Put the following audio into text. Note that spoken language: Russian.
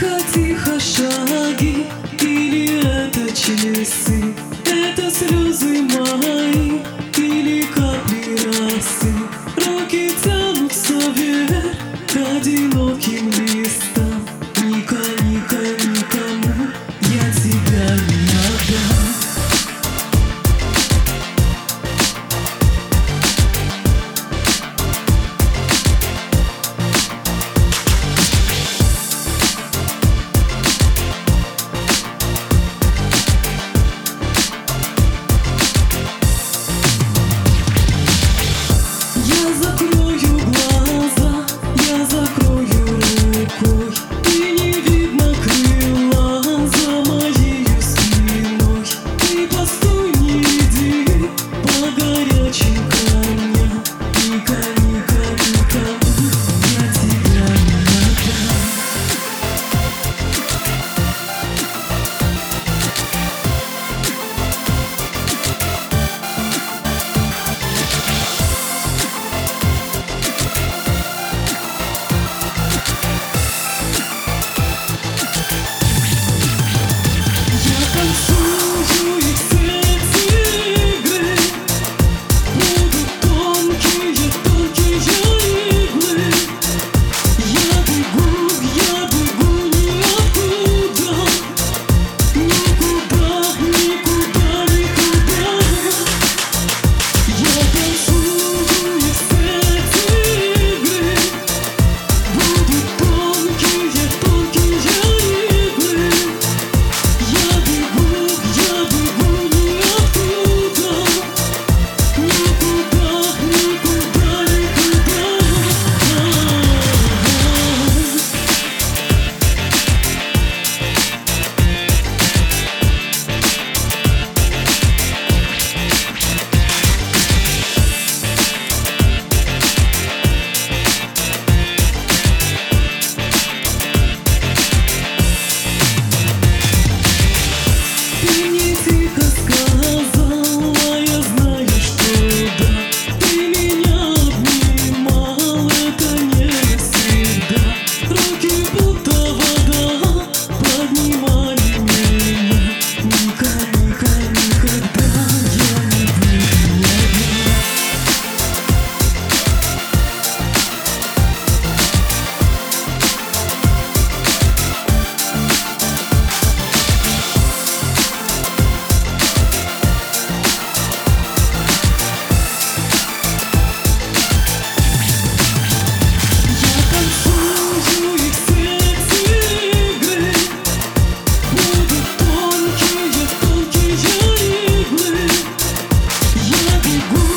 Тихо-тихо шаги Или это часы? Это слезы мои Или капли росы? Руки тянутся вверх К одиноким людям Ooh.